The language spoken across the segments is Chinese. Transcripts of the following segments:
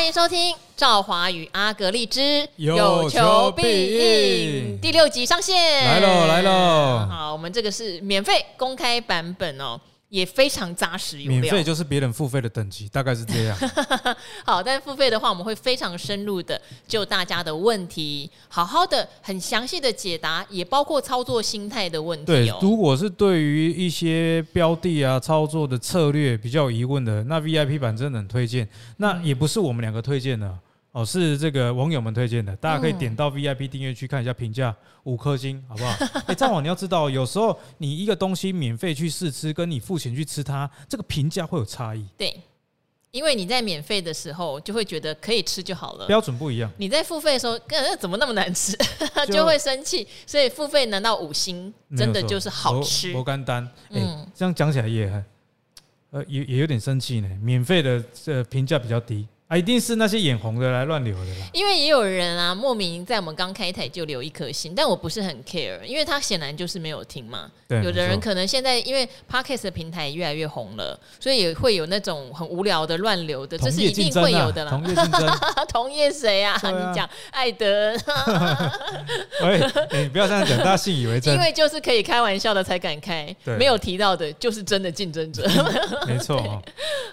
欢迎收听《赵华与阿格丽之有求必应》第六集上线，来喽来喽！好，我们这个是免费公开版本哦。也非常扎实有料，免费就是别人付费的等级，大概是这样。好，但是付费的话，我们会非常深入的就大家的问题，好好的、很详细的解答，也包括操作心态的问题。对，如果是对于一些标的啊、操作的策略比较有疑问的，那 VIP 版真的很推荐。那也不是我们两个推荐的。哦，是这个网友们推荐的，大家可以点到 VIP 订阅区看一下评价，五颗星，好不好？哎，赵网你要知道，有时候你一个东西免费去试吃，跟你付钱去吃它，这个评价会有差异。对，因为你在免费的时候就会觉得可以吃就好了，标准不一样。你在付费的时候，跟怎么那么难吃，就会生气。所以付费难道五星真的就是好吃？不简单。哎，这样讲起来也，呃，也也有点生气呢。免费的这评价比较低。啊，一定是那些眼红的来乱留的啦。因为也有人啊，莫名在我们刚开台就留一颗心，但我不是很 care，因为他显然就是没有听嘛。对，有的人可能现在因为 Podcast 的平台越来越红了，所以也会有那种很无聊的乱留的，这是一定会有的啦。同业竞争，同业谁啊？啊你讲艾德？喂，你不要这样讲，大家信以为真。因为就是可以开玩笑的才敢开，没有提到的就是真的竞争者。没错。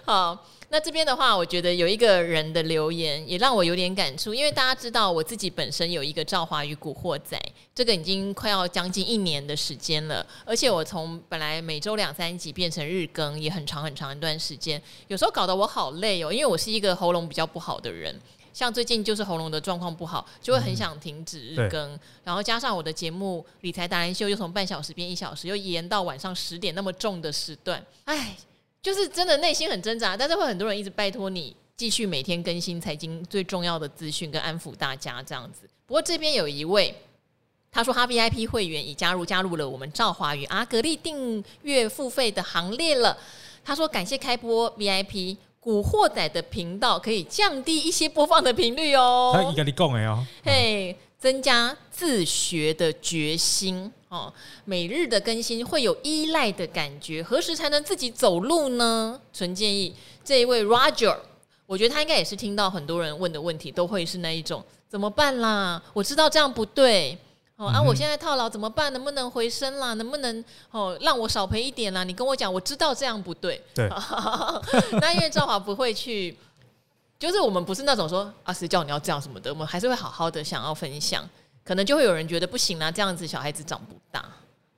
好。那这边的话，我觉得有一个人的留言也让我有点感触，因为大家知道我自己本身有一个《赵华与古惑仔》，这个已经快要将近一年的时间了，而且我从本来每周两三集变成日更，也很长很长一段时间，有时候搞得我好累哦，因为我是一个喉咙比较不好的人，像最近就是喉咙的状况不好，就会很想停止日更，然后加上我的节目《理财达人秀》又从半小时变一小时，又延到晚上十点那么重的时段，哎。就是真的内心很挣扎，但是会很多人一直拜托你继续每天更新财经最重要的资讯跟安抚大家这样子。不过这边有一位，他说他 VIP 会员已加入加入了我们赵华与阿格力订阅付费的行列了。他说感谢开播 VIP 古惑仔的频道可以降低一些播放的频率哦。他跟你讲的哦，嘿。增加自学的决心哦，每日的更新会有依赖的感觉，何时才能自己走路呢？纯建议这一位 Roger，我觉得他应该也是听到很多人问的问题，都会是那一种怎么办啦？我知道这样不对哦，啊，我现在套牢怎么办？能不能回升啦？能不能哦让我少赔一点啦？你跟我讲，我知道这样不对。对，那因为赵华不会去。就是我们不是那种说啊，谁叫你要这样什么的，我们还是会好好的想要分享。可能就会有人觉得不行啊，这样子小孩子长不大。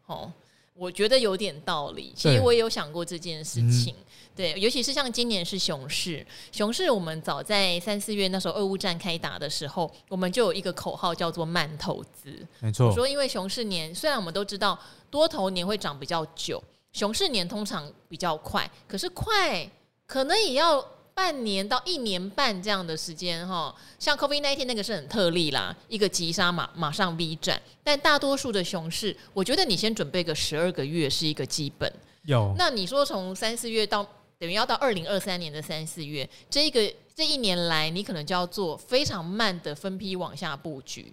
哦，我觉得有点道理。其实我也有想过这件事情。对，尤其是像今年是熊市，熊市我们早在三四月那时候俄乌战开打的时候，我们就有一个口号叫做慢投资。没错。说因为熊市年，虽然我们都知道多头年会涨比较久，熊市年通常比较快，可是快可能也要。半年到一年半这样的时间哈，像 COVID nineteen 那个是很特例啦，一个急杀马马上 V 转，但大多数的熊市，我觉得你先准备个十二个月是一个基本。有，那你说从三四月到等于要到二零二三年的三四月，这一个这一年来，你可能就要做非常慢的分批往下布局，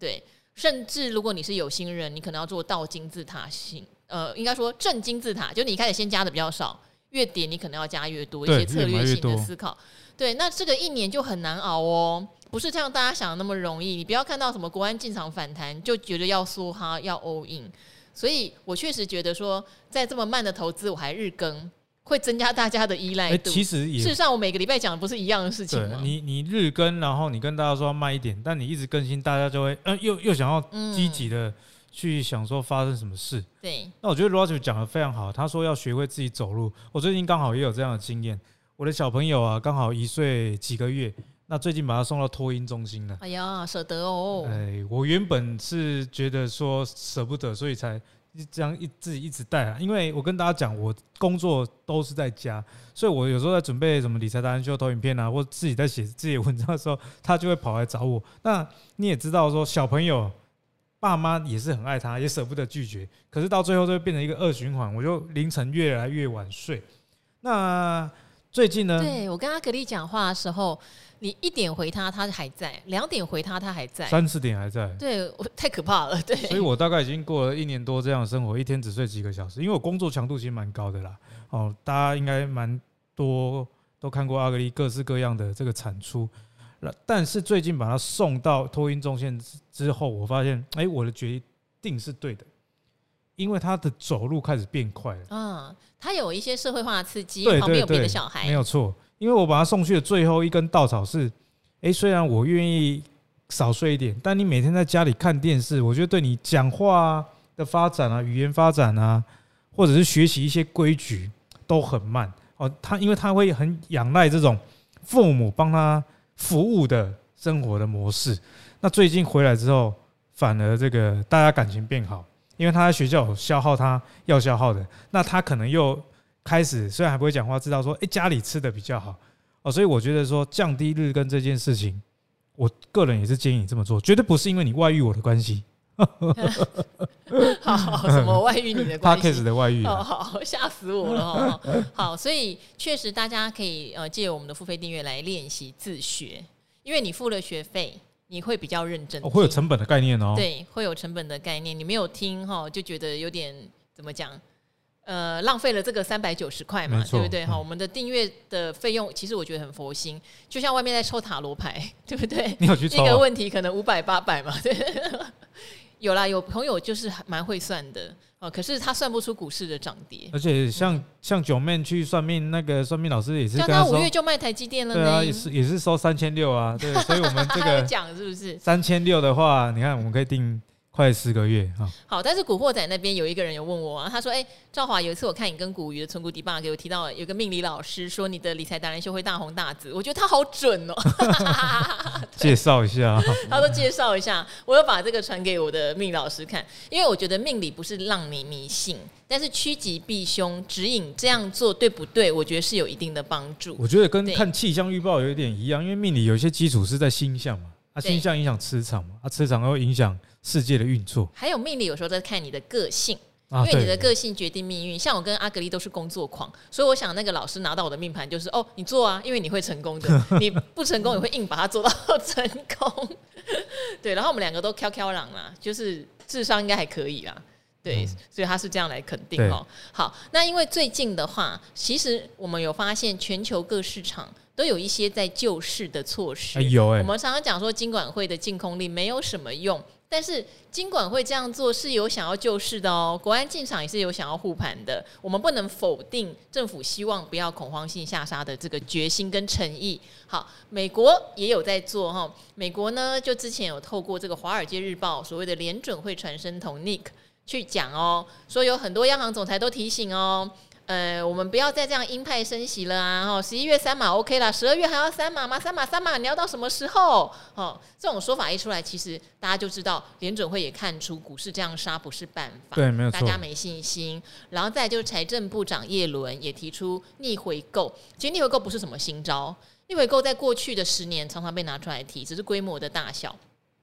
对，甚至如果你是有心人，你可能要做倒金字塔型，呃，应该说正金字塔，就你一开始先加的比较少。越点你可能要加越多，一些策略性的思考。对，那这个一年就很难熬哦，不是像大家想的那么容易。你不要看到什么国安进场反弹就觉得要梭哈要 all in。所以我确实觉得说，在这么慢的投资，我还日更会增加大家的依赖度。其实事实上，我每个礼拜讲的不是一样的事情吗？你你日更，然后你跟大家说要慢一点，但你一直更新，大家就会嗯、呃，又又想要积极的。去想说发生什么事？对，那我觉得 Roger 讲的非常好。他说要学会自己走路。我最近刚好也有这样的经验。我的小朋友啊，刚好一岁几个月，那最近把他送到托婴中心了。哎呀，舍得哦。哎，我原本是觉得说舍不得，所以才这样一自己一直带啊。因为我跟大家讲，我工作都是在家，所以我有时候在准备什么理财达人秀投影片啊，或自己在写自己的文章的时候，他就会跑来找我。那你也知道说小朋友。爸妈也是很爱他，也舍不得拒绝，可是到最后就会变成一个恶循环。我就凌晨越来越晚睡。那最近呢？对，我跟阿格力讲话的时候，你一点回他，他还在；两点回他，他还在；三四点还在。对，我太可怕了。对，所以我大概已经过了一年多这样的生活，一天只睡几个小时，因为我工作强度其实蛮高的啦。哦，大家应该蛮多。都看过阿格力各式各样的这个产出。但是最近把他送到托运中心之后，我发现，哎，我的决定是对的，因为他的走路开始变快了。嗯，他有一些社会化的刺激，对，旁边有别的小孩，没有错。因为我把他送去的最后一根稻草是，哎，虽然我愿意少睡一点，但你每天在家里看电视，我觉得对你讲话的发展啊，语言发展啊，或者是学习一些规矩都很慢哦。他因为他会很仰赖这种父母帮他。服务的生活的模式，那最近回来之后，反而这个大家感情变好，因为他在学校有消耗他要消耗的，那他可能又开始虽然还不会讲话，知道说，哎，家里吃的比较好。哦，所以我觉得说降低日更这件事情，我个人也是建议你这么做，绝对不是因为你外遇我的关系。好，好，什么外遇你的关系？的外遇，哦，好，吓死我了哦。好，所以确实大家可以呃借我们的付费订阅来练习自学，因为你付了学费，你会比较认真，会有成本的概念哦。对，会有成本的概念，你没有听哈，就觉得有点怎么讲？呃，浪费了这个三百九十块嘛，对不对？哈，我们的订阅的费用其实我觉得很佛心，就像外面在抽塔罗牌，对不对？你有去抽？一个问题可能五百八百嘛，对。有啦，有朋友就是蛮会算的哦，可是他算不出股市的涨跌。而且像、嗯、像九妹去算命，那个算命老师也是，像他五月就卖台积电了，对啊，也是也是收三千六啊，对，所以我们这个 讲是不是三千六的话，你看我们可以定。快四个月哈，好，但是古惑仔那边有一个人有问我啊，他说：“哎、欸，赵华，有一次我看你跟古鱼的存股 debug 给我提到有个命理老师说你的理财达人秀会大红大紫，我觉得他好准哦。介绍一下，他说介绍一下，我要把这个传给我的命理老师看，因为我觉得命理不是让你迷信，但是趋吉避凶，指引这样做对不对？我觉得是有一定的帮助。我觉得跟看气象预报有一点一样，因为命理有一些基础是在星象嘛，啊，星象影响磁场嘛，啊，磁场又影响。世界的运作，还有命理，有时候在看你的个性，因为你的个性决定命运。像我跟阿格丽都是工作狂，所以我想那个老师拿到我的命盘就是哦，你做啊，因为你会成功的，你不成功也会硬把它做到成功。对，然后我们两个都飘飘朗啦，就是智商应该还可以啦。对，所以他是这样来肯定哦。好，那因为最近的话，其实我们有发现全球各市场都有一些在救市的措施。有哎，我们常常讲说金管会的净空令没有什么用。但是金管会这样做是有想要救市的哦，国安进场也是有想要护盘的。我们不能否定政府希望不要恐慌性下杀的这个决心跟诚意。好，美国也有在做哈。美国呢，就之前有透过这个《华尔街日报》所谓的联准会传声筒 Nick 去讲哦，说有很多央行总裁都提醒哦。呃，我们不要再这样鹰派升息了啊！哈，十一月三码 OK 了，十二月还要三码吗？三码三码，你要到什么时候？哦，这种说法一出来，其实大家就知道联准会也看出股市这样杀不是办法，对，没有错，大家没信心。然后再就是财政部长叶伦也提出逆回购，其实逆回购不是什么新招，逆回购在过去的十年常常被拿出来提，只是规模的大小。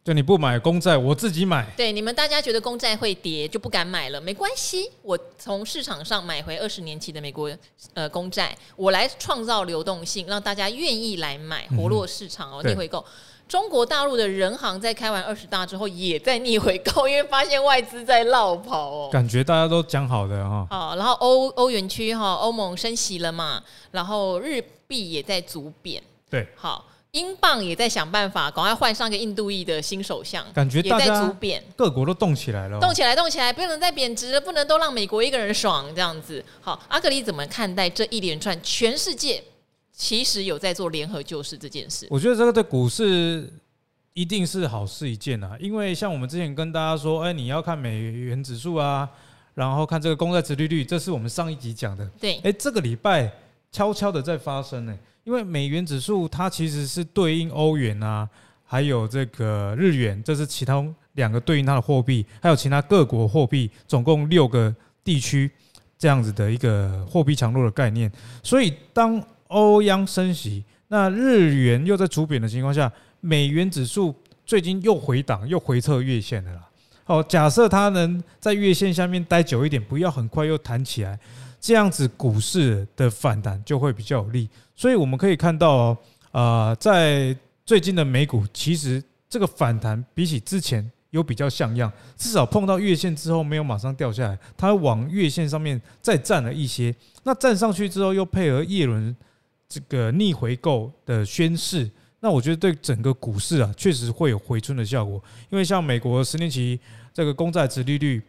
就你不买公债，我自己买。对，你们大家觉得公债会跌，就不敢买了。没关系，我从市场上买回二十年期的美国呃公债，我来创造流动性，让大家愿意来买，活络市场哦，逆回购。中国大陆的人行在开完二十大之后，也在逆回购，因为发现外资在落跑哦。感觉大家都讲好的哈。好，然后欧欧元区哈，欧盟升息了嘛，然后日币也在逐贬。对，好。英镑也在想办法，赶快换上个印度裔的新首相，感觉大家也在逐贬，各国都动起来了，动起来，动起来，不能再贬值了，不能都让美国一个人爽这样子。好，阿格里怎么看待这一连串全世界其实有在做联合救市这件事？我觉得这个对股市一定是好事一件啊，因为像我们之前跟大家说，哎，你要看美元指数啊，然后看这个公债殖利率，这是我们上一集讲的。对，哎，这个礼拜悄悄的在发生呢。因为美元指数它其实是对应欧元啊，还有这个日元，这是其他两个对应它的货币，还有其他各国货币，总共六个地区这样子的一个货币强弱的概念。所以当欧央升息，那日元又在逐贬的情况下，美元指数最近又回档，又回测月线的啦。好，假设它能在月线下面待久一点，不要很快又弹起来。这样子股市的反弹就会比较有利，所以我们可以看到哦，啊，在最近的美股，其实这个反弹比起之前有比较像样，至少碰到月线之后没有马上掉下来，它往月线上面再站了一些，那站上去之后又配合叶伦这个逆回购的宣示，那我觉得对整个股市啊，确实会有回春的效果。因为像美国十年期这个公债殖利率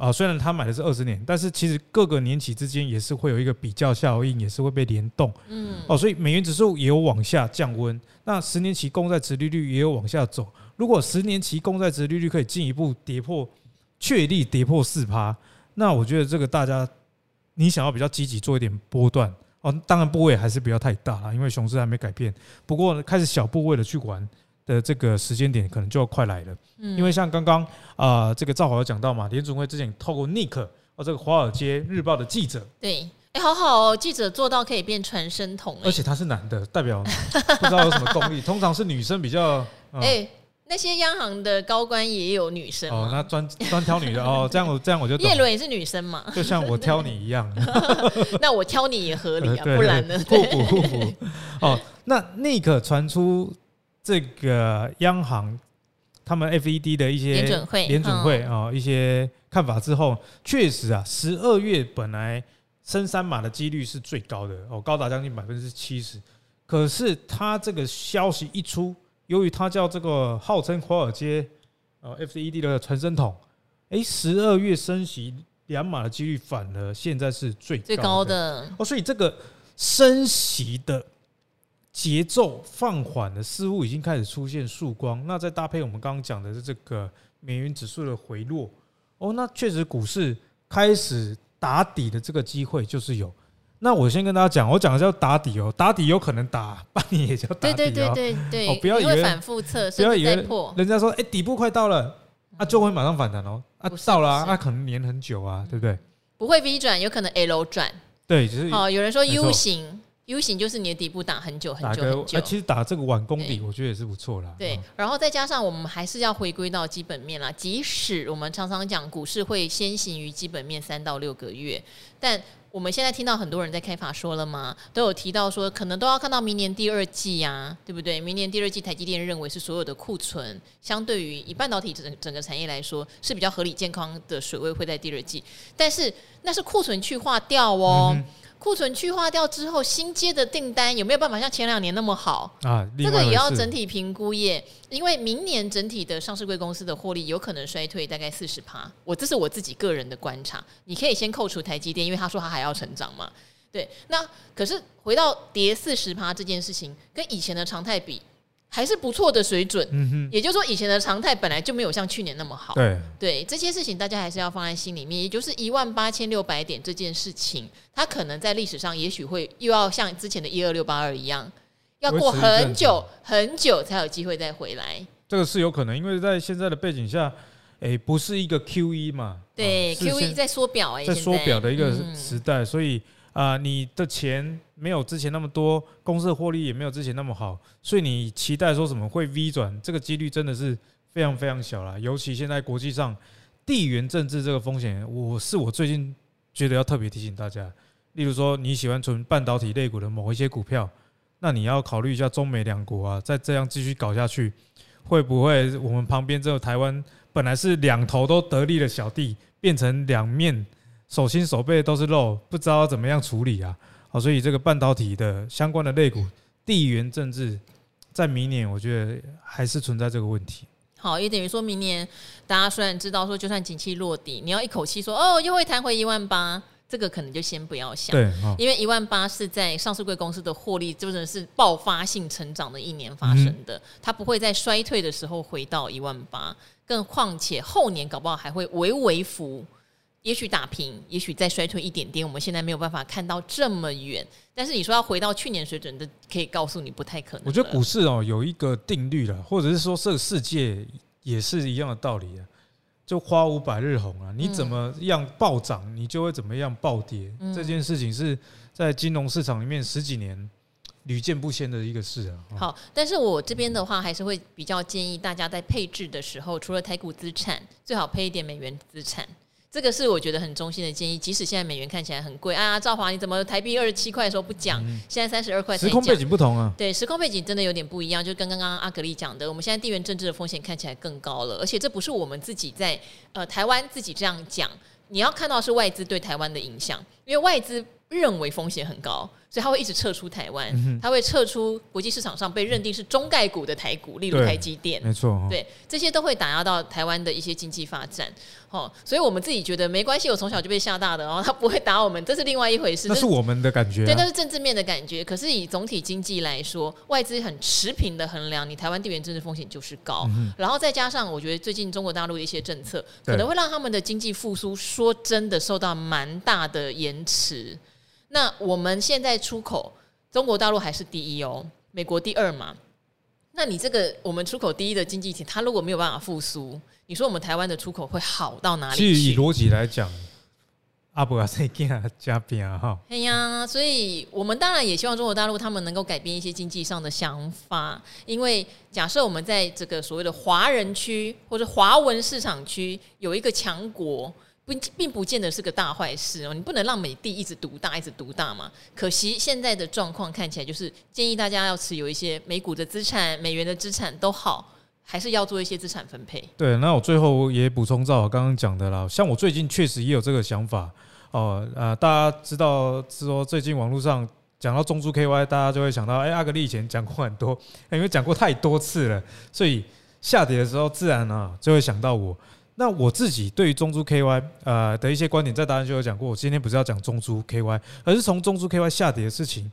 啊，虽然他买的是二十年，但是其实各个年期之间也是会有一个比较效应，也是会被联动。嗯，哦，所以美元指数也有往下降温，那十年期公债殖利率也有往下走。如果十年期公债殖利率可以进一步跌破，确立跌破四趴，那我觉得这个大家。你想要比较积极做一点波段哦，当然部位还是不要太大啦，因为熊市还没改变。不过开始小部位的去玩的这个时间点可能就要快来了。嗯，因为像刚刚啊，这个赵华有讲到嘛，联总会之前透过 Nick 哦，这个华尔街日报的记者，对，哎，好好哦，记者做到可以变传声筒，而且他是男的，代表 不知道有什么功力。通常是女生比较 哎。那些央行的高官也有女生哦，那专专挑女的哦，这样我这样我就叶伦也是女生嘛，就像我挑你一样，那我挑你也合理啊，不然呢？互补互补哦。那 Nick 传出这个央行他们 FED 的一些联准会联准会啊一些看法之后，确实啊，十二月本来升三码的几率是最高的哦，高达将近百分之七十。可是他这个消息一出。由于他叫这个号称华尔街呃 FED 的传声筒，诶，十二月升息两码的几率反而现在是最高的最高的哦，所以这个升息的节奏放缓的似乎已经开始出现曙光。那再搭配我们刚刚讲的是这个美元指数的回落，哦，那确实股市开始打底的这个机会就是有。那我先跟大家讲，我讲的叫打底哦，打底有可能打半年也叫打底哦。对对对对对，哦，不要以为反复测，不要以为人家说哎底部快到了，啊就会马上反弹哦，啊到了啊，那可能黏很久啊，对不对？不会 V 转，有可能 L 转。对，就是哦，有人说 U 型，U 型就是你的底部打很久很久很久。啊，其实打这个晚功底，我觉得也是不错啦。对，然后再加上我们还是要回归到基本面啦，即使我们常常讲股市会先行于基本面三到六个月，但。我们现在听到很多人在开法说了嘛，都有提到说可能都要看到明年第二季呀、啊，对不对？明年第二季，台积电认为是所有的库存，相对于以半导体整整个产业来说是比较合理健康的水位会在第二季，但是那是库存去化掉哦。嗯库存去化掉之后，新接的订单有没有办法像前两年那么好啊？这个也要整体评估耶，因为明年整体的上市贵公司的获利有可能衰退大概四十趴。我这是我自己个人的观察，你可以先扣除台积电，因为他说他还要成长嘛。对，那可是回到跌四十趴这件事情，跟以前的常态比。还是不错的水准，嗯哼，也就是说，以前的常态本来就没有像去年那么好。对，对，这些事情大家还是要放在心里面。也就是一万八千六百点这件事情，它可能在历史上也许会又要像之前的一二六八二一样，要过很久很久才有机会再回来。这个是有可能，因为在现在的背景下，诶，不是一个 QE 嘛？对，QE 在缩表，哎，在缩表的一个时代，所以。啊、呃，你的钱没有之前那么多，公司的获利也没有之前那么好，所以你期待说什么会 V 转，这个几率真的是非常非常小了。尤其现在国际上地缘政治这个风险，我是我最近觉得要特别提醒大家。例如说你喜欢存半导体类股的某一些股票，那你要考虑一下中美两国啊，再这样继续搞下去，会不会我们旁边这个台湾本来是两头都得利的小弟，变成两面？手心手背都是肉，不知道怎么样处理啊！好，所以这个半导体的相关的类股，地缘政治，在明年我觉得还是存在这个问题。好，也等于说明年大家虽然知道说，就算景气落地，你要一口气说哦，又会弹回一万八，这个可能就先不要想。对，因为一万八是在上市贵公司的获利真的是爆发性成长的一年发生的，它不会在衰退的时候回到一万八，更况且后年搞不好还会微微浮。也许打平，也许再衰退一点点，我们现在没有办法看到这么远。但是你说要回到去年水准的，可以告诉你不太可能。我觉得股市哦有一个定律了，或者是说这个世界也是一样的道理啊。就花无百日红啊，你怎么样暴涨，你就会怎么样暴跌。嗯、这件事情是在金融市场里面十几年屡见不鲜的一个事啊。好，但是我这边的话还是会比较建议大家在配置的时候，除了台股资产，最好配一点美元资产。这个是我觉得很中心的建议，即使现在美元看起来很贵啊，赵华你怎么台币二十七块的时候不讲？嗯、现在三十二块。时空背景不同啊。对，时空背景真的有点不一样，就跟刚刚阿格力讲的，我们现在地缘政治的风险看起来更高了，而且这不是我们自己在呃台湾自己这样讲，你要看到是外资对台湾的影响，因为外资认为风险很高，所以他会一直撤出台湾，他会撤出国际市场上被认定是中概股的台股，例如台积电，没错，对，这些都会打压到台湾的一些经济发展。哦，所以我们自己觉得没关系，我从小就被吓大的，然后，他不会打我们，这是另外一回事。那是我们的感觉，啊，对，那是政治面的感觉。可是以总体经济来说，外资很持平的衡量，你台湾地缘政治风险就是高，嗯。然后再加上，我觉得最近中国大陆的一些政策，可能会让他们的经济复苏，说真的受到蛮大的延迟。那我们现在出口，中国大陆还是第一哦，美国第二嘛。那你这个我们出口第一的经济体，它如果没有办法复苏，你说我们台湾的出口会好到哪里去？其实以逻辑来讲，阿伯啊，再加加变哈。哎呀，所以我们当然也希望中国大陆他们能够改变一些经济上的想法，因为假设我们在这个所谓的华人区或者华文市场区有一个强国。并并不见得是个大坏事哦，你不能让美帝一直独大，一直独大嘛。可惜现在的状况看起来，就是建议大家要持有一些美股的资产、美元的资产都好，还是要做一些资产分配。对，那我最后也补充照我刚刚讲的啦，像我最近确实也有这个想法哦。呃，大家知道是说最近网络上讲到中租 KY，大家就会想到，哎，阿格力以前讲过很多，因为讲过太多次了，所以下跌的时候自然啊就会想到我。那我自己对于中珠 KY 呃的一些观点，在答案就有讲过。我今天不是要讲中珠 KY，而是从中珠 KY 下跌的事情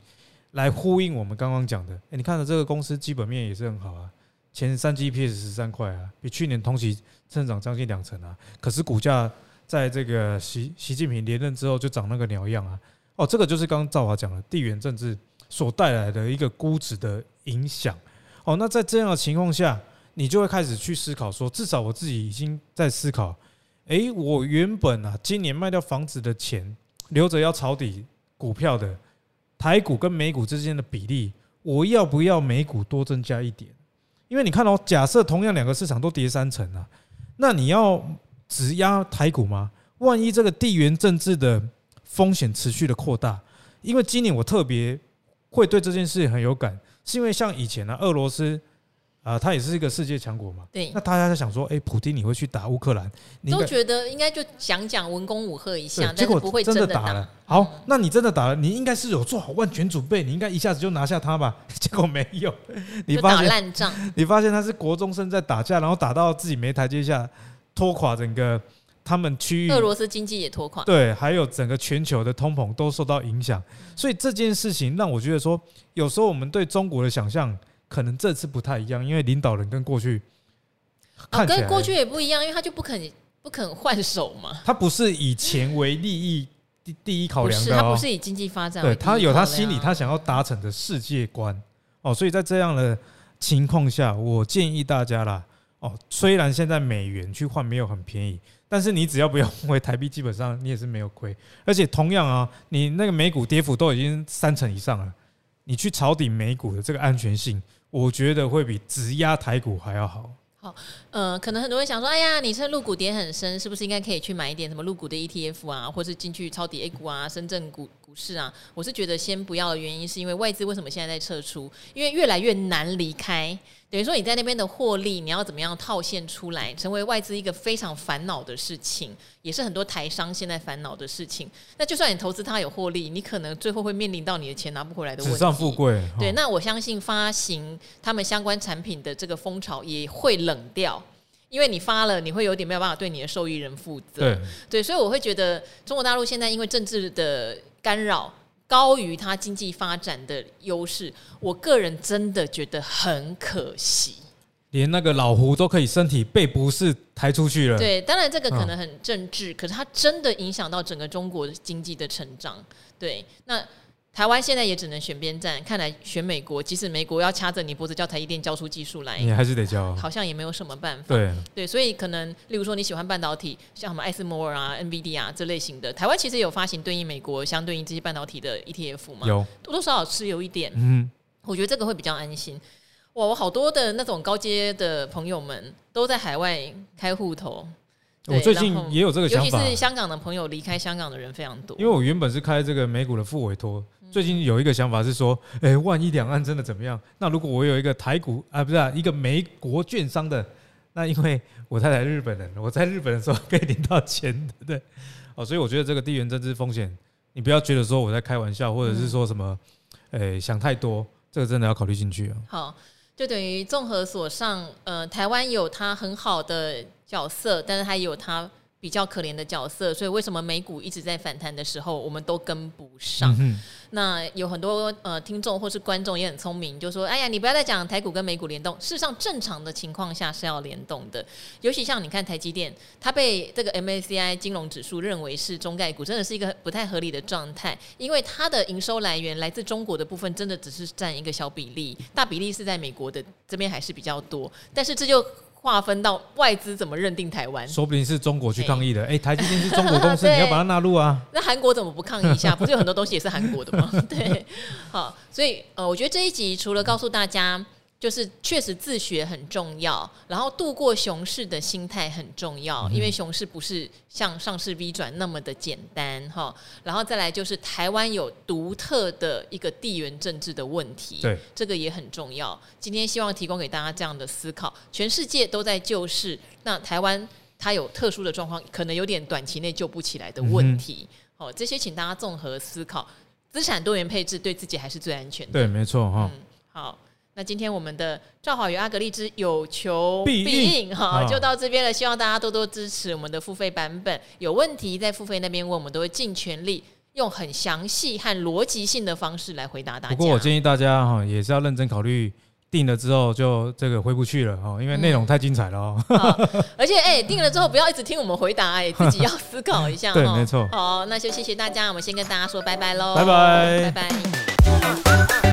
来呼应我们刚刚讲的。哎，你看到这个公司基本面也是很好啊，前三季 EPS 十三块啊，比去年同期增长将近两成啊。可是股价在这个习习近平连任之后就长那个鸟样啊。哦，这个就是刚刚赵华讲的地缘政治所带来的一个估值的影响。哦，那在这样的情况下。你就会开始去思考，说至少我自己已经在思考，诶，我原本啊今年卖掉房子的钱，留着要抄底股票的台股跟美股之间的比例，我要不要美股多增加一点？因为你看哦，假设同样两个市场都跌三成啊，那你要只压台股吗？万一这个地缘政治的风险持续的扩大，因为今年我特别会对这件事很有感，是因为像以前呢，俄罗斯。啊，他也是一个世界强国嘛。对。那大家在想说，哎、欸，普京你会去打乌克兰？你都觉得应该就讲讲文攻武吓一下，结果不会真的打了。好，那你真的打了，你应该是有做好万全准备，你应该一下子就拿下他吧？结果没有，你发现烂仗。你发现他是国中生在打架，然后打到自己没台阶下，拖垮整个他们区域。俄罗斯经济也拖垮。对，还有整个全球的通膨都受到影响。所以这件事情让我觉得说，有时候我们对中国的想象。可能这次不太一样，因为领导人跟过去啊，跟过去也不一样，因为他就不肯不肯换手嘛。他不是以钱为利益第第一考量的，他不是以经济发展，对他有他心里他想要达成的世界观哦。所以在这样的情况下，我建议大家啦哦，虽然现在美元去换没有很便宜，但是你只要不要换回台币，基本上你也是没有亏。而且同样啊，你那个美股跌幅都已经三成以上了，你去抄底美股的这个安全性。我觉得会比直压台股还要好。好，呃，可能很多人想说，哎呀，你趁入股跌很深，是不是应该可以去买一点什么入股的 ETF 啊，或是进去抄底 A 股啊、深圳股股市啊？我是觉得先不要的原因，是因为外资为什么现在在撤出？因为越来越难离开。等于说你在那边的获利，你要怎么样套现出来，成为外资一个非常烦恼的事情，也是很多台商现在烦恼的事情。那就算你投资它有获利，你可能最后会面临到你的钱拿不回来的问题。纸上富贵。对，那我相信发行他们相关产品的这个风潮也会冷掉，因为你发了，你会有点没有办法对你的受益人负责。对，对，所以我会觉得中国大陆现在因为政治的干扰。高于它经济发展的优势，我个人真的觉得很可惜。连那个老胡都可以身体被不适抬出去了。对，当然这个可能很政治，可是它真的影响到整个中国经济的成长。对，那。台湾现在也只能选边站，看来选美国，即使美国要掐着你脖子叫台积电交出技术来，你还是得交，好像也没有什么办法。对对，所以可能例如说你喜欢半导体，像什么艾斯摩尔啊、NVD 啊这类型的，台湾其实有发行对应美国相对应这些半导体的 ETF 嘛，有多多少少是有一点。嗯，我觉得这个会比较安心。哇，我好多的那种高阶的朋友们都在海外开户头。我最近也有这个想法，尤其是香港的朋友离开香港的人非常多。因为我原本是开这个美股的副委托。最近有一个想法是说，哎，万一两岸真的怎么样？那如果我有一个台股啊，不是啊，一个美国券商的，那因为我太太日本人，我在日本的时候可以领到钱，对不对？哦，所以我觉得这个地缘政治风险，你不要觉得说我在开玩笑，或者是说什么，哎、欸，想太多，这个真的要考虑进去啊。好，就等于综合所上，呃，台湾有它很好的角色，但是它也有它。比较可怜的角色，所以为什么美股一直在反弹的时候，我们都跟不上？嗯、那有很多呃听众或是观众也很聪明，就说：“哎呀，你不要再讲台股跟美股联动。事实上，正常的情况下是要联动的。尤其像你看台积电，它被这个 MACI 金融指数认为是中概股，真的是一个不太合理的状态，因为它的营收来源来自中国的部分，真的只是占一个小比例，大比例是在美国的这边还是比较多。但是这就划分到外资怎么认定台湾，说不定是中国去抗议的。哎、欸，台积电是中国公司，你要把它纳入啊。那韩国怎么不抗议一下？不是有很多东西也是韩国的吗？对，好，所以呃，我觉得这一集除了告诉大家。就是确实自学很重要，然后度过熊市的心态很重要，因为熊市不是像上市 V 转那么的简单哈。然后再来就是台湾有独特的一个地缘政治的问题，对，这个也很重要。今天希望提供给大家这样的思考，全世界都在救市，那台湾它有特殊的状况，可能有点短期内救不起来的问题。好，这些请大家综合思考，资产多元配置对自己还是最安全的。对，没错哈。嗯，好。那今天我们的赵好与阿格力之有求必应哈，就到这边了。希望大家多多支持我们的付费版本。有问题在付费那边问，我们都会尽全力用很详细和逻辑性的方式来回答大家。不过我建议大家哈，也是要认真考虑定了之后就这个回不去了哈，因为内容太精彩了哦。而且哎，定了之后不要一直听我们回答，哎，自己要思考一下。对，没错。好，那就谢谢大家，我们先跟大家说拜拜喽。拜拜，拜拜。